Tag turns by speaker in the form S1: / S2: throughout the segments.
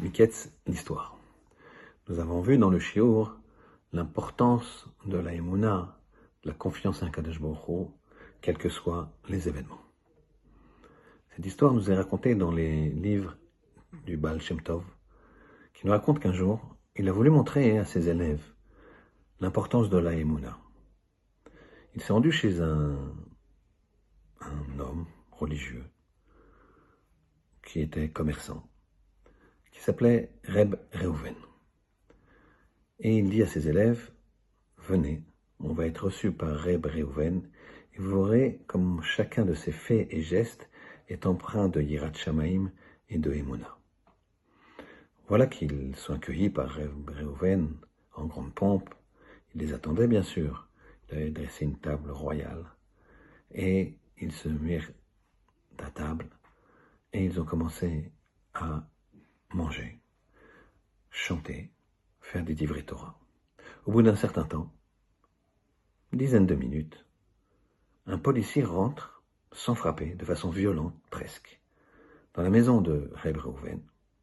S1: Miketz, l'histoire. Nous avons vu dans le Shiur l'importance de la Emouna, la confiance en Kadesh Baruch quels que soient les événements. Cette histoire nous est racontée dans les livres du Baal Shem Tov, qui nous raconte qu'un jour, il a voulu montrer à ses élèves l'importance de la Emouna. Il s'est rendu chez un homme religieux qui était commerçant s'appelait Reb Reuven. Et il dit à ses élèves, venez, on va être reçu par Reb Reuven, et vous verrez comme chacun de ses faits et gestes est empreint de Yirat Shamaim et de Emouna. Voilà qu'ils sont accueillis par Reb Reuven en grande pompe. Il les attendait bien sûr. Il avait dressé une table royale. Et ils se mirent à table et ils ont commencé à manger, chanter, faire des divrei Torah. Au bout d'un certain temps, une dizaine de minutes, un policier rentre, sans frapper, de façon violente presque, dans la maison de Reb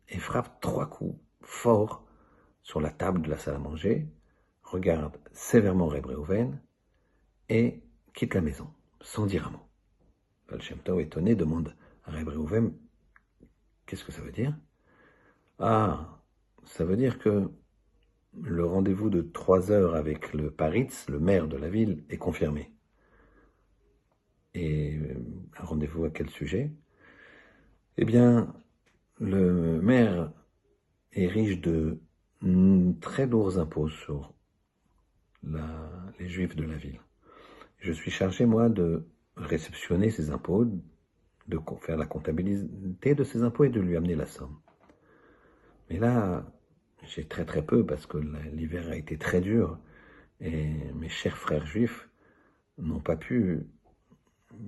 S1: et frappe trois coups forts sur la table de la salle à manger, regarde sévèrement Reb et quitte la maison, sans dire un mot. Val étonné, demande à Reb Qu'est-ce que ça veut dire? Ah, ça veut dire que le rendez-vous de trois heures avec le Paritz, le maire de la ville, est confirmé. Et euh, un rendez-vous à quel sujet? Eh bien, le maire est riche de très lourds impôts sur les juifs de la ville. Je suis chargé, moi, de réceptionner ces impôts, de faire la comptabilité de ces impôts et de lui amener la somme. Mais là, j'ai très très peu parce que l'hiver a été très dur et mes chers frères juifs n'ont pas pu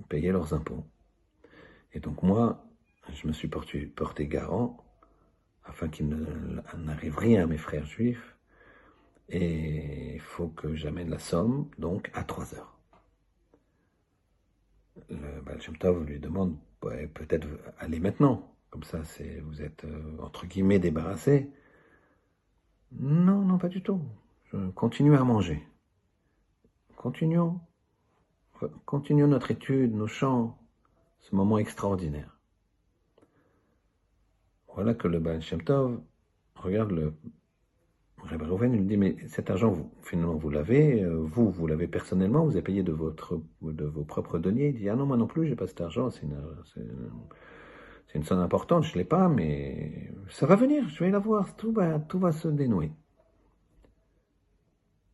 S1: payer leurs impôts. Et donc moi, je me suis porté, garant afin qu'il n'arrive rien à mes frères juifs et il faut que j'amène la somme donc à 3 heures. Le Baal Tov lui demande peut-être aller maintenant. Comme ça, c'est vous êtes euh, entre guillemets débarrassé. Non, non, pas du tout. Je continue à manger. Continuons. Continuons notre étude, nos chants, ce moment extraordinaire. Voilà que le Baal regarde le Rebbe Reuven, lui dit, mais cet argent, finalement, vous l'avez, euh, vous, vous l'avez personnellement, vous avez payé de, vos propres deniers. Il dit, ah non, moi non plus, j'ai pas cet argent, c'est c'est une somme importante, je ne l'ai pas, mais ça va venir, je vais la voir, tout va, se dénouer.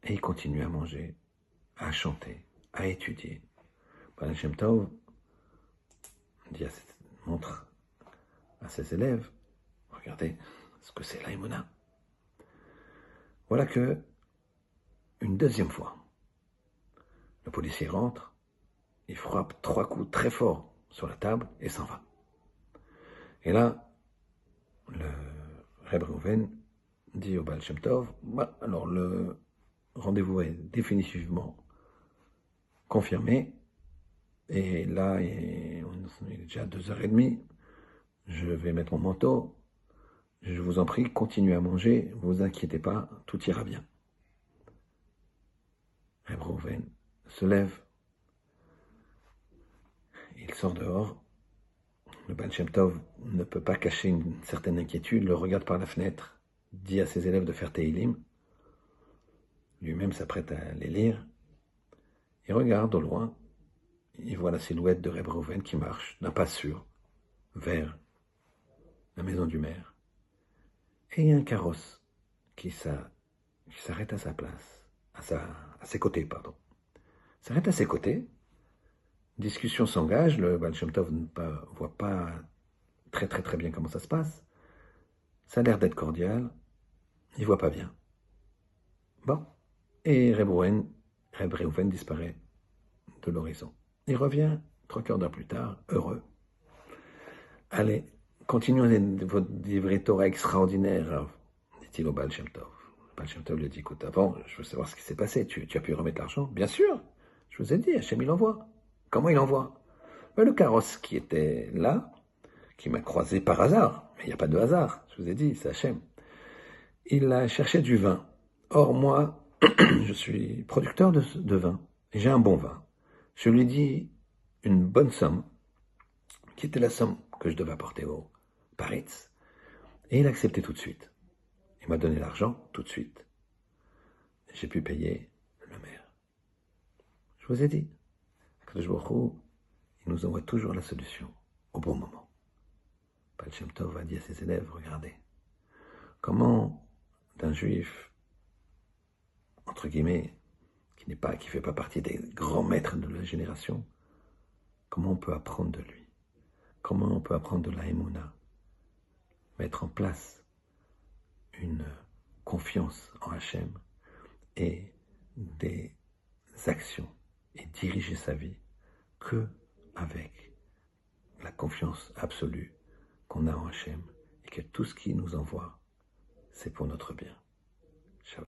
S1: Et il continue à manger, à chanter, à étudier. Shem Tov dit montre à ses élèves, regardez ce que c'est l'aïmouna. Voilà que, une deuxième fois, le policier rentre, il frappe trois coups très forts sur la table et s'en va. Et là, le Reb Reuven dit au Baal Tov, bah, alors le rendez-vous est définitivement confirmé. Et là, il est déjà deux heures et demie. Je vais mettre mon manteau. Je vous en prie, continuez à manger. Vous inquiétez pas, tout ira bien. Reb Reuven se lève. Il sort dehors. Le Baal ne peut pas cacher une certaine inquiétude, le regarde par la fenêtre, dit à ses élèves de faire Teilim. Lui-même s'apprête à les lire. Il regarde au loin. Il voit la silhouette de Reb Reuven qui marche d'un pas sûr vers la maison du maire. Et il y a un carrosse qui s'arrête à sa place, à, à ses côtés, pardon. S'arrête à ses côtés discussion s'engage, le Baal ne voit pas très très très bien comment ça se passe. Ça a l'air d'être cordial, il voit pas bien. Bon, et Reb disparaît de l'horizon. Il revient trois quarts d'heure plus tard, heureux. Allez, continuez votre livret Torah extraordinaire, dit-il au Baal Shem Tov. Shem Tov lui dit, écoute, avant, je veux savoir ce qui s'est passé. Tu, tu, as pu remettre l'argent? Bien sûr, je vous ai dit, Hachem il envoie. Comment il envoie? Ben, Le carrosse qui était là, qui m'a croisé par hasard, Mais il n'y a pas de hasard, je vous ai dit, c'est Hachem. Il a cherché du vin. Or, moi, je suis producteur de, vin, et j'ai un bon vin. Je lui dis une bonne somme, qui était la somme que je devais apporter au Paritz, et il a accepté tout de suite. Il m'a donné l'argent tout de suite. J'ai pu payer le maire. Je vous ai dit, il nous envoie toujours la solution au bon moment. Palchem Tov va dire à ses élèves, regardez, comment d'un juif, entre guillemets, qui n'est pas, qui fait pas partie des grands maîtres de la génération, comment on peut apprendre de lui? Comment on peut apprendre de la Emouna? Mettre en place une confiance en Hachem et des actions et diriger sa vie que avec la confiance absolue qu'on a en Hachem et que tout ce qu'il nous envoie, c'est pour notre bien.